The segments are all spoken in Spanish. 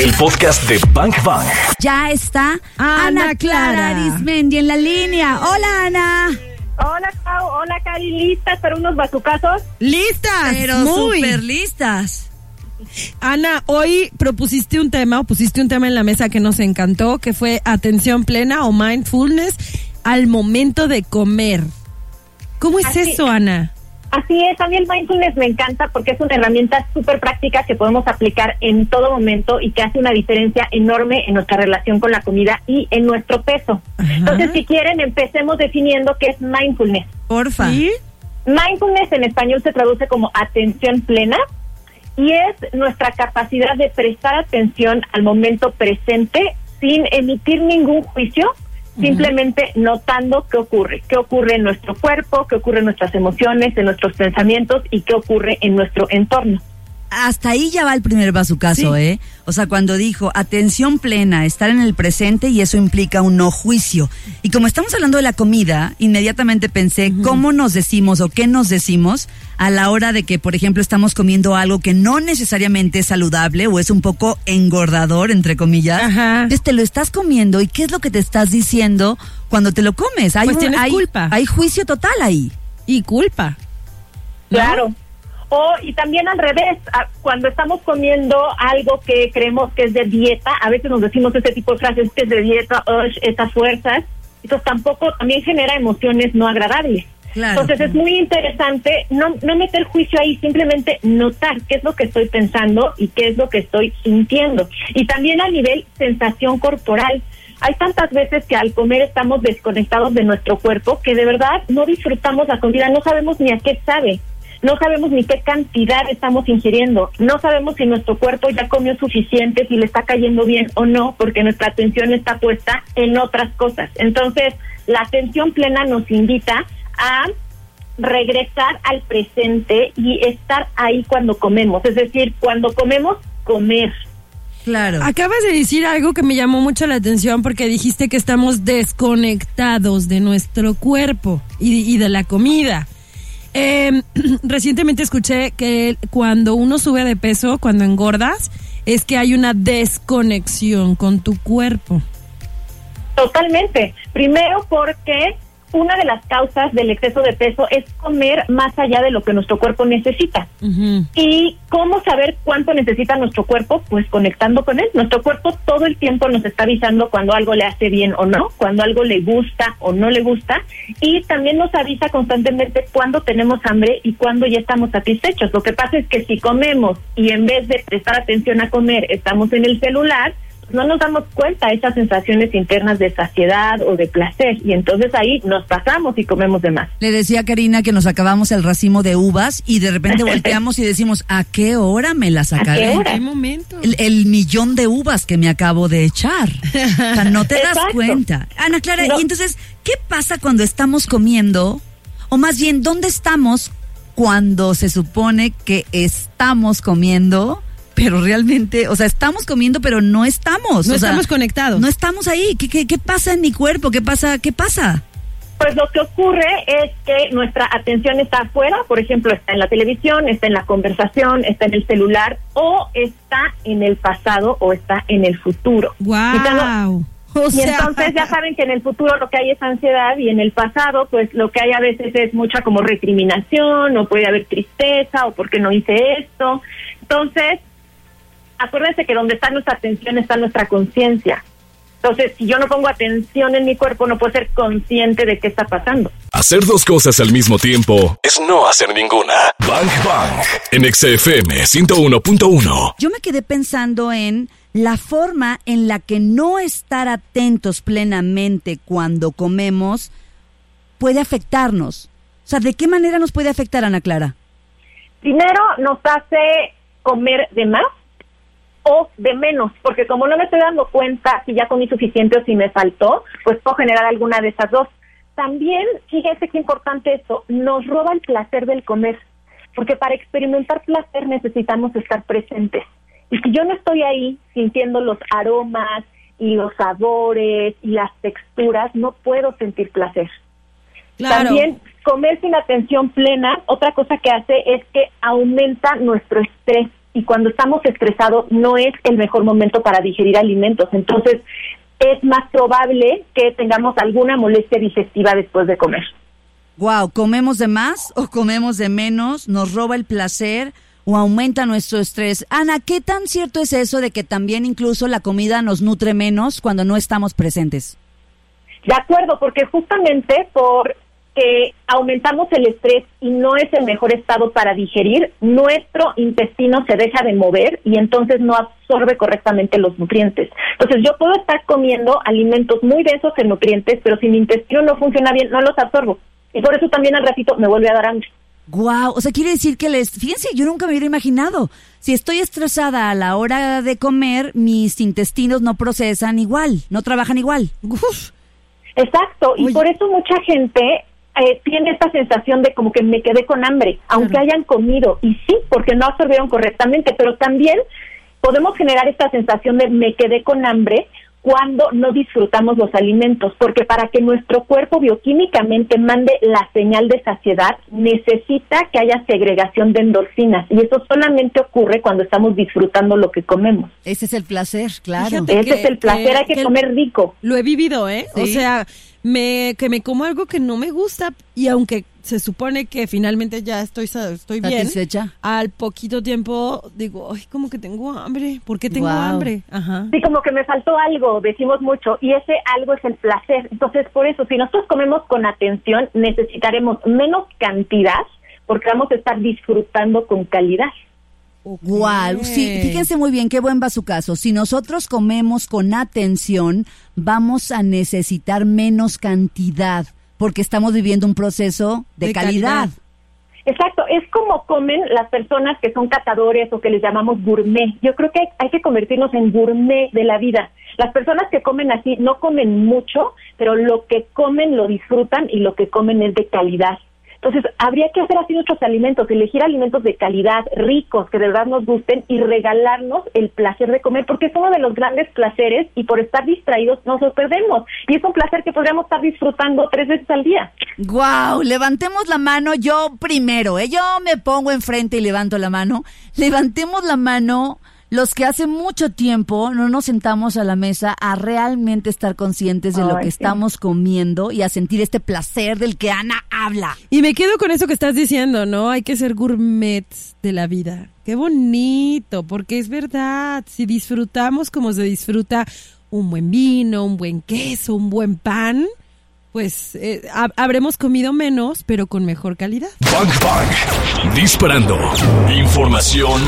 el podcast de Bank Bang. Ya está Ana, Ana Clara. Arismendi en la línea. Hola, Ana. Hola, Clau. Hola, Cari. ¿Listas para unos bazucazos? Listas. Pero muy. súper listas. Ana, hoy propusiste un tema o pusiste un tema en la mesa que nos encantó, que fue atención plena o mindfulness al momento de comer. ¿Cómo es Así- eso, Ana? Así es, a mí el mindfulness me encanta porque es una herramienta súper práctica que podemos aplicar en todo momento y que hace una diferencia enorme en nuestra relación con la comida y en nuestro peso. Ajá. Entonces, si quieren, empecemos definiendo qué es mindfulness. Porfa. ¿Sí? Mindfulness en español se traduce como atención plena y es nuestra capacidad de prestar atención al momento presente sin emitir ningún juicio, simplemente notando qué ocurre, qué ocurre en nuestro cuerpo, qué ocurre en nuestras emociones, en nuestros pensamientos y qué ocurre en nuestro entorno. Hasta ahí ya va el primer bazucazo, Sí. ¿eh? O sea, cuando dijo atención plena, estar en el presente y eso implica un no juicio. Y como estamos hablando de la comida, inmediatamente pensé cómo nos decimos o qué nos decimos a la hora de que, por ejemplo, estamos comiendo algo que no necesariamente es saludable o es un poco engordador, entre comillas. Ajá. Entonces te lo estás comiendo y qué es lo que te estás diciendo cuando te lo comes. Hay Pues un- tienes hay- culpa. Hay juicio total ahí. Y culpa. ¿no? Claro. O, y también al revés, cuando estamos comiendo algo que creemos que es de dieta, a veces nos decimos este tipo de frases que es de dieta, estas fuerzas, entonces tampoco también genera emociones no agradables. Claro. Entonces es muy interesante no, no meter juicio ahí, simplemente notar qué es lo que estoy pensando y qué es lo que estoy sintiendo. Y también a nivel sensación corporal. Hay tantas veces que al comer estamos desconectados de nuestro cuerpo que de verdad no disfrutamos la comida, no sabemos ni a qué sabe. No sabemos ni qué cantidad estamos ingiriendo. No sabemos si nuestro cuerpo ya comió suficiente, si le está cayendo bien o no, porque nuestra atención está puesta en otras cosas. Entonces, la atención plena nos invita a regresar al presente y estar ahí cuando comemos. Es decir, cuando comemos, comer. Claro. Acabas de decir algo que me llamó mucho la atención porque dijiste que estamos desconectados de nuestro cuerpo y, y de la comida. Eh, recientemente escuché que cuando uno sube de peso, cuando engordas, es que hay una desconexión con tu cuerpo. Totalmente. Primero porque una de las causas del exceso de peso es comer más allá de lo que nuestro cuerpo necesita. ¿Y cómo saber cuánto necesita nuestro cuerpo? Pues conectando con él. Nuestro cuerpo todo el tiempo nos está avisando cuando algo le hace bien o no, cuando algo le gusta o no le gusta. Y también nos avisa constantemente cuando tenemos hambre y cuando ya estamos satisfechos. Lo que pasa es que si comemos y en vez de prestar atención a comer estamos en el celular, no nos damos cuenta de esas sensaciones internas de saciedad o de placer. Y entonces ahí nos pasamos y comemos de más. Le decía a Karina que nos acabamos el racimo de uvas y de repente volteamos y decimos, ¿a qué hora me las qué acabé? hora? ¿Qué momento? El, el millón de uvas que me acabo de echar. O sea, no te das Exacto. cuenta. Ana Clara, No. y entonces, ¿qué pasa cuando estamos comiendo? O más bien, ¿dónde estamos cuando se supone que estamos comiendo? Pero realmente, o sea, estamos comiendo, pero no estamos. No o sea, estamos conectados. No estamos ahí. ¿Qué, qué, qué pasa en mi cuerpo? ¿Qué pasa? ¿Qué pasa? Pues lo que ocurre es que nuestra atención está afuera, por ejemplo, está en la televisión, está en la conversación, está en el celular o está en el pasado o está en el futuro. Y ¡Wow! O y sea, entonces ya saben que en el futuro lo que hay es ansiedad y en el pasado pues lo que hay a veces es mucha como recriminación o puede haber tristeza o porque no hice esto. Entonces, acuérdense que donde está nuestra atención está nuestra conciencia. Entonces, si yo no pongo atención en mi cuerpo, no puedo ser consciente de qué está pasando. Hacer dos cosas al mismo tiempo es no hacer ninguna. Bang Bang. En XFM 101.1. Yo me quedé pensando en la forma en la que no estar atentos plenamente cuando comemos puede afectarnos. O sea, ¿de qué manera nos puede afectar, Ana Clara? Primero, nos hace comer de más o de menos, porque como no me estoy dando cuenta si ya comí suficiente o si me faltó, pues puedo generar alguna de esas dos. También, fíjense qué importante esto, nos roba el placer del comer, porque para experimentar placer necesitamos estar presentes. Y si yo no estoy ahí sintiendo los aromas y los sabores y las texturas, no puedo sentir placer. claro. También comer sin atención plena, otra cosa que hace es que aumenta nuestro estrés. Y cuando estamos estresados no es el mejor momento para digerir alimentos. Entonces, es más probable que tengamos alguna molestia digestiva después de comer. Wow, ¿comemos de más o comemos de menos? ¿Nos roba el placer o aumenta nuestro estrés? Ana, ¿qué tan cierto es eso de que también incluso la comida nos nutre menos cuando no estamos presentes? De acuerdo, porque justamente por que aumentamos el estrés y no es el mejor estado para digerir, nuestro intestino se deja de mover y entonces no absorbe correctamente los nutrientes. Entonces yo puedo estar comiendo alimentos muy densos en nutrientes, pero si mi intestino no funciona bien, no los absorbo. Y por eso también al ratito me vuelve a dar hambre. Guau, o sea, quiere decir que les, fíjense, yo nunca me hubiera imaginado. Si estoy estresada a la hora de comer, mis intestinos no procesan igual, no trabajan igual. Exacto, y por eso mucha gente eh, tiene esta sensación de como que me quedé con hambre, aunque hayan comido. Y sí, porque no absorbieron correctamente, pero también podemos generar esta sensación de me quedé con hambre cuando no disfrutamos los alimentos, porque para que nuestro cuerpo bioquímicamente mande la señal de saciedad, necesita que haya segregación de endorfinas, y eso solamente ocurre cuando estamos disfrutando lo que comemos. Ese es el placer, claro. Ese es el placer, hay que, comer rico. Lo he vivido, ¿eh? O sea, me, que me como algo que no me gusta y aunque se supone que finalmente ya estoy estoy bien, al poquito tiempo digo, ay, como que tengo hambre, ¿por qué tengo hambre? Ajá. Sí, como que me faltó algo, decimos mucho, y ese algo es el placer. Entonces, por eso, si nosotros comemos con atención, necesitaremos menos cantidad porque vamos a estar disfrutando con calidad. Wow, sí, fíjense muy bien, qué buen va su caso. Si nosotros comemos con atención, vamos a necesitar menos cantidad, porque estamos viviendo un proceso de, calidad. Exacto, es como comen las personas que son catadores o que les llamamos gourmet. Yo creo que hay que convertirnos en gourmet de la vida. Las personas que comen así no comen mucho, pero lo que comen lo disfrutan y lo que comen es de calidad. Entonces, habría que hacer así nuestros alimentos, elegir alimentos de calidad, ricos, que de verdad nos gusten y regalarnos el placer de comer, porque es uno de los grandes placeres y por estar distraídos nos lo perdemos. Y es un placer que podríamos estar disfrutando tres veces al día. ¡Guau! Levantemos la mano, yo primero, ¿eh? yo me pongo enfrente y levanto la mano. Levantemos la mano los que hace mucho tiempo no nos sentamos a la mesa a realmente estar conscientes de lo que estamos comiendo y a sentir este placer del que Ana habla. Y me quedo con eso que estás diciendo, ¿no? Hay que ser gourmets de la vida. Qué bonito, porque es verdad, si disfrutamos como se disfruta un buen vino, un buen queso, un buen pan, pues eh, habremos comido menos, pero con mejor calidad. Bang Bang. Disparando. Información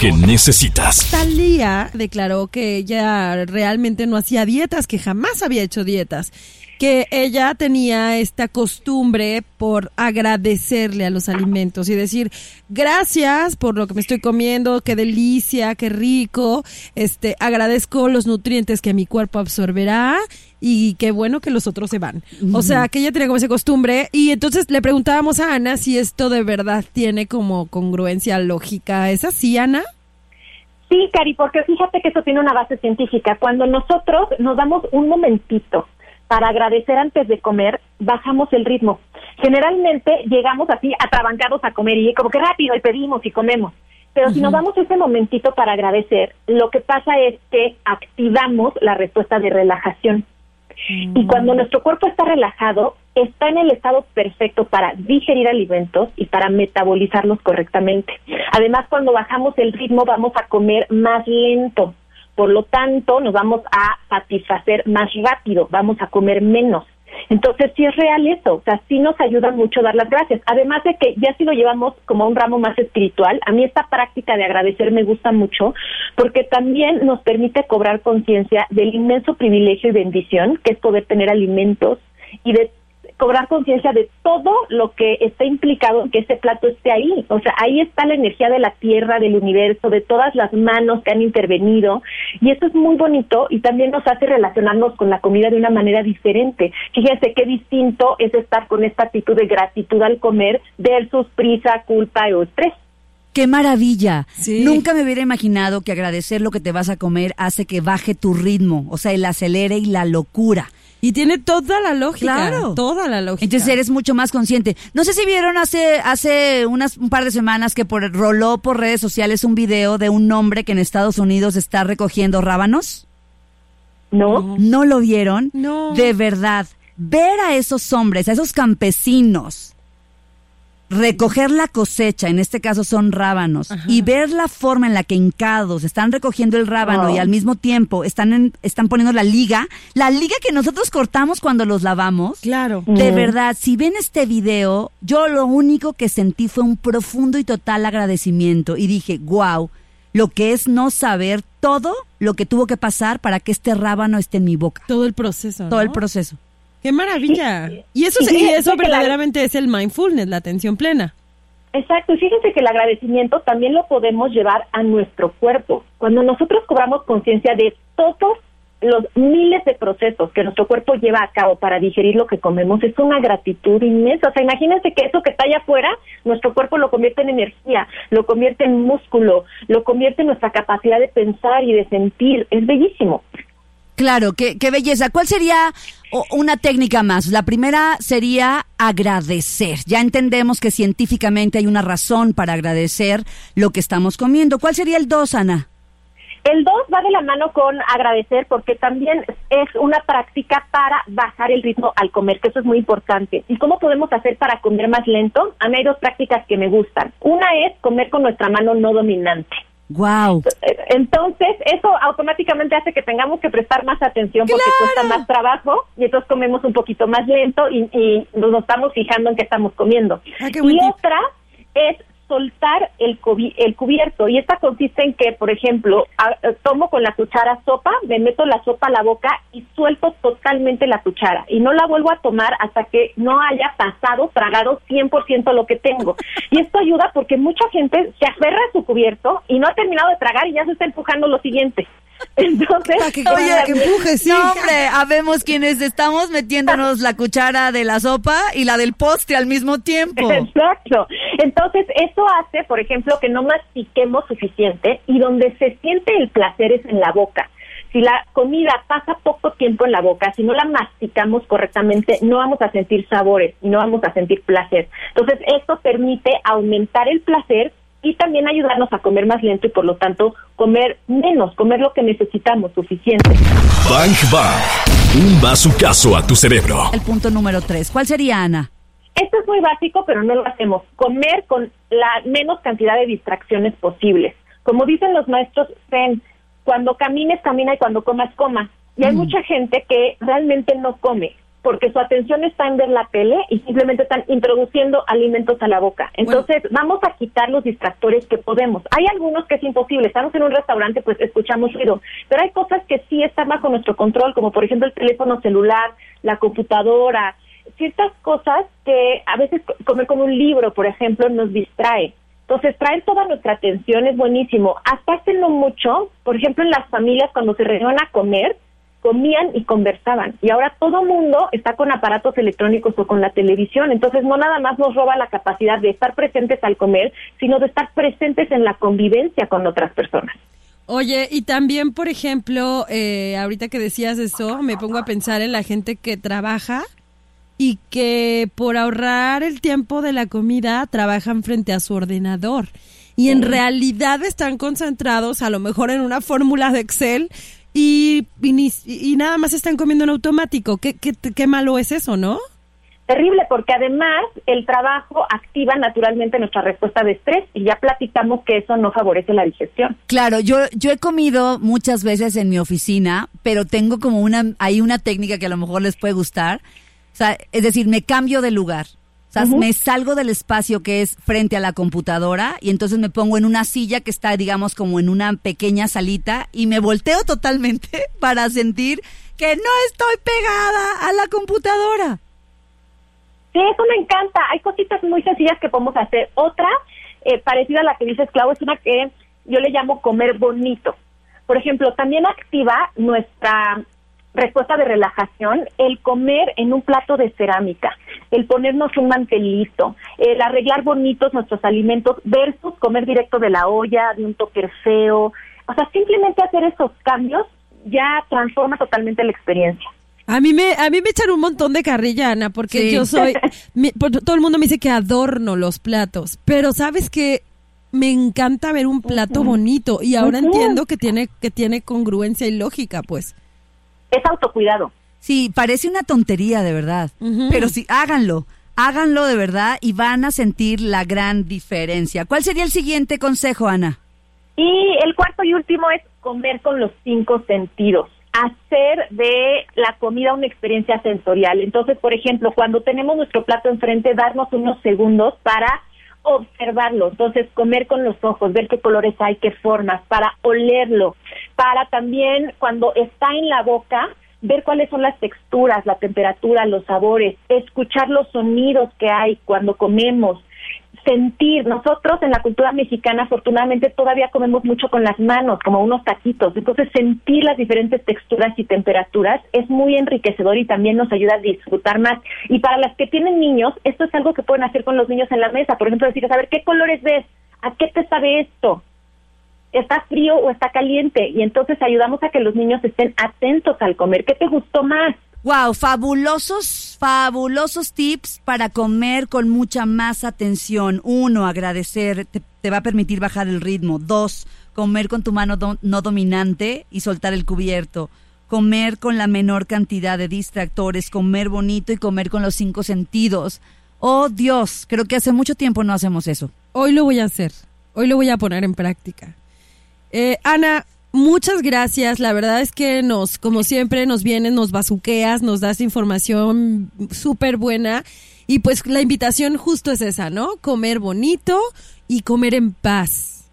que necesitas. Talía declaró que ella realmente no hacía dietas, que jamás había hecho dietas que ella tenía esta costumbre por agradecerle a los alimentos y decir gracias por lo que me estoy comiendo, qué delicia, qué rico, este agradezco los nutrientes que mi cuerpo absorberá y qué bueno que los otros se van. O sea, que ella tenía como esa costumbre y entonces le preguntábamos a Ana si esto de verdad tiene como congruencia lógica. ¿Es así, Ana? Sí, Cari, porque fíjate que eso tiene una base científica. Cuando nosotros nos damos un momentito para agradecer antes de comer, bajamos el ritmo. Generalmente llegamos así atrabancados a comer y como que rápido y pedimos y comemos. Pero si nos damos ese momentito para agradecer, lo que pasa es que activamos la respuesta de relajación. Y cuando nuestro cuerpo está relajado, está en el estado perfecto para digerir alimentos y para metabolizarlos correctamente. Además, cuando bajamos el ritmo, vamos a comer más lento. Por lo tanto, nos vamos a satisfacer más rápido, vamos a comer menos. Entonces, sí es real eso, o sea, sí nos ayuda mucho dar las gracias. Además de que ya si lo llevamos como un ramo más espiritual, a mí esta práctica de agradecer me gusta mucho porque también nos permite cobrar conciencia del inmenso privilegio y bendición que es poder tener alimentos y de cobrar conciencia de todo lo que está implicado en que ese plato esté ahí. O sea, ahí está la energía de la tierra, del universo, de todas las manos que han intervenido. Y eso es muy bonito y también nos hace relacionarnos con la comida de una manera diferente. Fíjense qué distinto es estar con esta actitud de gratitud al comer versus prisa, culpa o estrés. qué maravilla. Nunca me hubiera imaginado que agradecer lo que te vas a comer hace que baje tu ritmo, o sea, el acelere y la locura. Y tiene toda la lógica. Claro. Toda la lógica. Entonces eres mucho más consciente. No sé si vieron hace, hace unas, un par de semanas que por, roló por redes sociales un video de un hombre que en Estados Unidos está recogiendo rábanos. No. ¿No lo vieron? No. De verdad. Ver a esos hombres, a esos campesinos recoger la cosecha, en este caso son rábanos, y ver la forma en la que hincados están recogiendo el rábano y al mismo tiempo están, están poniendo la liga, la liga que nosotros cortamos cuando los lavamos. Claro. De verdad, si ven este video, yo lo único que sentí fue un profundo y total agradecimiento y dije, wow, lo que es no saber todo lo que tuvo que pasar para que este rábano esté en mi boca. Todo el proceso. Todo el proceso. ¡Qué maravilla! Y eso, eso verdaderamente es el mindfulness, la atención plena. Exacto, y fíjense que el agradecimiento también lo podemos llevar a nuestro cuerpo. Cuando nosotros cobramos conciencia de todos los miles de procesos que nuestro cuerpo lleva a cabo para digerir lo que comemos, es una gratitud inmensa. O sea, imagínense que eso que está allá afuera, nuestro cuerpo lo convierte en energía, lo convierte en músculo, lo convierte en nuestra capacidad de pensar y de sentir. Es bellísimo. Claro, qué, qué belleza. ¿Cuál sería una técnica más? La primera sería agradecer. Ya entendemos que científicamente hay una razón para agradecer lo que estamos comiendo. ¿Cuál sería el dos, Ana? El dos va de la mano con agradecer porque también es una práctica para bajar el ritmo al comer, que eso es muy importante. ¿Y cómo podemos hacer para comer más lento? A mí hay dos prácticas que me gustan. Una es comer con nuestra mano no dominante. Wow. Entonces, eso automáticamente hace que tengamos que prestar más atención porque cuesta más trabajo y entonces comemos un poquito más lento y, nos estamos fijando en qué estamos comiendo. Ah, y otra es soltar el, el cubierto. Y esta consiste en que, por ejemplo, eh, tomo con la cuchara sopa, me meto la sopa a la boca y suelto totalmente la cuchara. Y no la vuelvo a tomar hasta que no haya pasado, tragado 100% lo que tengo. Y esto ayuda porque mucha gente se aferra a su cubierto y no ha terminado de tragar y ya se está empujando lo siguiente. Entonces, oye, que empuje, sí. No, hombre, habemos quienes estamos metiéndonos la cuchara de la sopa y la del postre al mismo tiempo. Exacto. Entonces, eso hace, por ejemplo, que no mastiquemos suficiente y donde se siente el placer es en la boca. Si la comida pasa poco tiempo en la boca, si no la masticamos correctamente, no vamos a sentir sabores y no vamos a sentir placer. Entonces, esto permite aumentar el placer y también ayudarnos a comer más lento y por lo tanto comer menos, comer lo que necesitamos suficiente. Bang Bang, un caso a tu cerebro. El punto número tres, ¿cuál sería Ana? Esto es muy básico, pero no lo hacemos. Comer con la menos cantidad de distracciones posibles. Como dicen los maestros Zen, cuando camines, camina y cuando comas, coma. Y hay mm. mucha gente que realmente no come porque su atención está en ver la tele y simplemente están introduciendo alimentos a la boca. Entonces, vamos a quitar los distractores que podemos. Hay algunos que es imposible. Estamos en un restaurante, pues escuchamos ruido, pero hay cosas que sí están bajo nuestro control, como por ejemplo el teléfono celular, la computadora, ciertas cosas que a veces comer con un libro, por ejemplo, nos distrae. Entonces, traer toda nuestra atención es buenísimo. Hasta hace no mucho, por ejemplo, en las familias cuando se reunían a comer, comían y conversaban. Y ahora todo mundo está con aparatos electrónicos o con la televisión. Entonces no nada más nos roba la capacidad de estar presentes al comer, sino de estar presentes en la convivencia con otras personas. Oye, y también, por ejemplo, eh, ahorita que decías eso, me pongo a pensar en la gente que trabaja y que por ahorrar el tiempo de la comida trabajan frente a su ordenador y en realidad están concentrados a lo mejor en una fórmula de Excel y, y, nada más están comiendo en automático. ¿Qué, qué, qué malo es eso, no? Terrible, porque además el trabajo activa naturalmente nuestra respuesta de estrés y ya platicamos que eso no favorece la digestión. Claro, yo, yo he comido muchas veces en mi oficina, pero tengo como una, hay una técnica que a lo mejor les puede gustar. O sea, es decir, me cambio de lugar. O sea, me salgo del espacio que es frente a la computadora y entonces me pongo en una silla que está, digamos, como en una pequeña salita y me volteo totalmente para sentir que no estoy pegada a la computadora. Sí, eso me encanta. Hay cositas muy sencillas que podemos hacer. Otra, eh, parecida a la que dices, Clau, es una que yo le llamo comer bonito. Por ejemplo, también activa nuestra respuesta de relajación el comer en un plato de cerámica. el ponernos un mantelito, el arreglar bonitos nuestros alimentos versus comer directo de la olla, de un toque feo. O sea, simplemente hacer esos cambios ya transforma totalmente la experiencia. A mí me, a mí me echan un montón de carrilla, Ana, porque yo soy, todo el mundo me dice que adorno los platos, pero sabes que me encanta ver un plato bonito y ahora entiendo que tiene, que tiene congruencia y lógica, pues. Es autocuidado. Sí, parece una tontería de verdad, pero sí, háganlo, háganlo de verdad y van a sentir la gran diferencia. ¿Cuál sería el siguiente consejo, Ana? Y el cuarto y último es comer con los cinco sentidos hacer de la comida una experiencia sensorial. Entonces, por ejemplo, cuando tenemos nuestro plato enfrente, darnos unos segundos para observarlo, entonces comer con los ojos, ver qué colores hay, qué formas, para olerlo, para también cuando está en la boca, ver cuáles son las texturas, la temperatura, los sabores, escuchar los sonidos que hay cuando comemos, sentir. Nosotros en la cultura mexicana afortunadamente todavía comemos mucho con las manos, como unos taquitos. Entonces sentir las diferentes texturas y temperaturas es muy enriquecedor y también nos ayuda a disfrutar más. Y para las que tienen niños, esto es algo que pueden hacer con los niños en la mesa. Por ejemplo, decir, a ver, ¿qué colores ves? ¿A qué te sabe esto? ¿Está frío o está caliente? Y entonces ayudamos a que los niños estén atentos al comer. ¿Qué te gustó más? Wow, fabulosos, fabulosos tips para comer con mucha más atención. Uno, agradecer, te, va a permitir bajar el ritmo. Dos, comer con tu mano no dominante y soltar el cubierto. Comer con la menor cantidad de distractores, comer bonito y comer con los cinco sentidos. Oh Dios, creo que hace mucho tiempo no hacemos eso. Hoy lo voy a hacer, hoy lo voy a poner en práctica. Eh, Ana, Muchas gracias. La verdad es que nos, como siempre, nos vienes, nos bazuqueas, nos das información súper buena. Y pues la invitación justo es esa, ¿no? Comer bonito y comer en paz.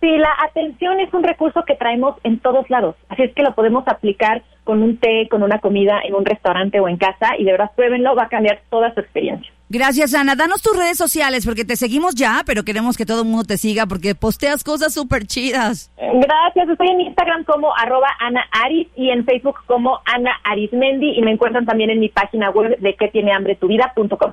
Sí, la atención es un recurso que traemos en todos lados. Así es que lo podemos aplicar con un té, con una comida en un restaurante o en casa y de verdad pruébenlo, va a cambiar toda su experiencia. Gracias, Ana. Danos tus redes sociales porque te seguimos ya, pero queremos que todo el mundo te siga porque posteas cosas súper chidas. Gracias. Estoy en Instagram como arroba Ana Aris y en Facebook como Ana Arismendi y me encuentran también en mi página web de que tiene hambre tu vida.com.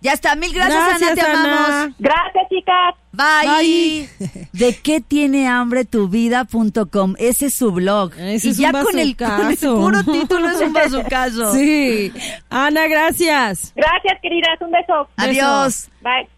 Ya está, mil gracias, Ana, te amamos. Gracias, chicas. Bye. ¿De qué tiene hambre tu vida.com? Ese es su blog. y ya con el, con el, puro título es un bazucazo. Sí. Ana, gracias. Gracias, queridas. Un beso. Adiós. Bye.